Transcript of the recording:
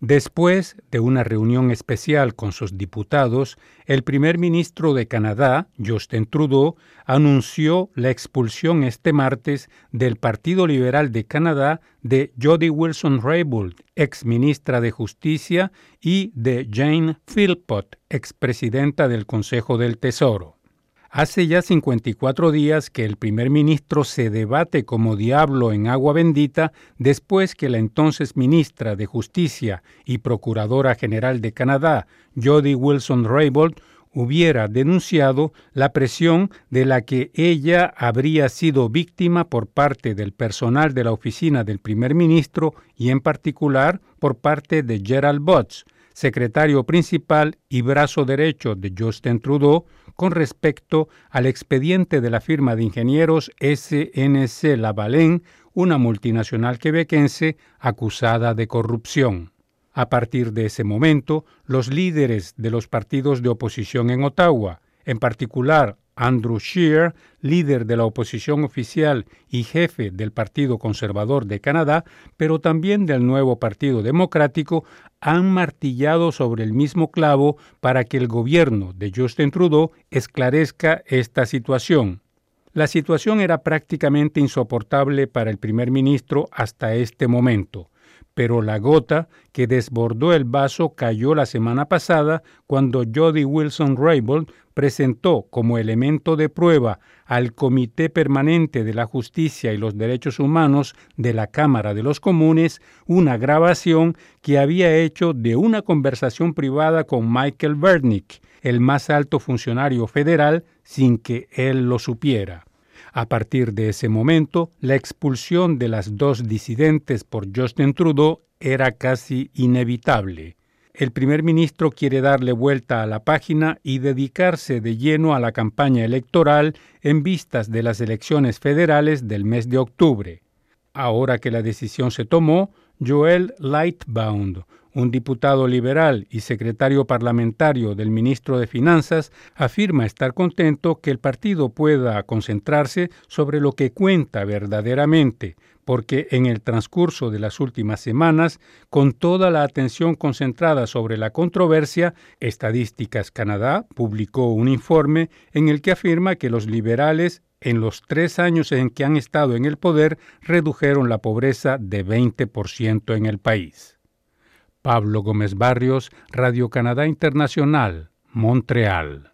Después de una reunión especial con sus diputados, el primer ministro de Canadá, Justin Trudeau, anunció la expulsión este martes del Partido Liberal de Canadá de Jody Wilson-Raybould, ex ministra de Justicia, y de Jane Philpott, expresidenta del Consejo del Tesoro. Hace ya 54 días que el primer ministro se debate como diablo en agua bendita después que la entonces ministra de Justicia y Procuradora General de Canadá, Jody Wilson-Raybould, hubiera denunciado la presión de la que ella habría sido víctima por parte del personal de la oficina del primer ministro y en particular por parte de Gerald Butts, secretario principal y brazo derecho de Justin Trudeau, con respecto al expediente de la firma de ingenieros SNC Lavalin, una multinacional quebequense acusada de corrupción. A partir de ese momento, los líderes de los partidos de oposición en Ottawa, en particular Andrew Scheer, líder de la oposición oficial y jefe del Partido Conservador de Canadá, pero también del nuevo Partido Democrático, han martillado sobre el mismo clavo para que el gobierno de Justin Trudeau esclarezca esta situación. La situación era prácticamente insoportable para el primer ministro hasta este momento pero la gota que desbordó el vaso cayó la semana pasada cuando Jody Wilson Raybould presentó como elemento de prueba al Comité Permanente de la Justicia y los Derechos Humanos de la Cámara de los Comunes una grabación que había hecho de una conversación privada con Michael Bernick, el más alto funcionario federal, sin que él lo supiera. A partir de ese momento, la expulsión de las dos disidentes por Justin Trudeau era casi inevitable. El primer ministro quiere darle vuelta a la página y dedicarse de lleno a la campaña electoral en vistas de las elecciones federales del mes de octubre. Ahora que la decisión se tomó, Joel Lightbound, un diputado liberal y secretario parlamentario del ministro de Finanzas, afirma estar contento que el partido pueda concentrarse sobre lo que cuenta verdaderamente, porque en el transcurso de las últimas semanas, con toda la atención concentrada sobre la controversia, Estadísticas Canadá publicó un informe en el que afirma que los liberales en los tres años en que han estado en el poder redujeron la pobreza de 20% en el país. Pablo Gómez Barrios, Radio Canadá Internacional, Montreal.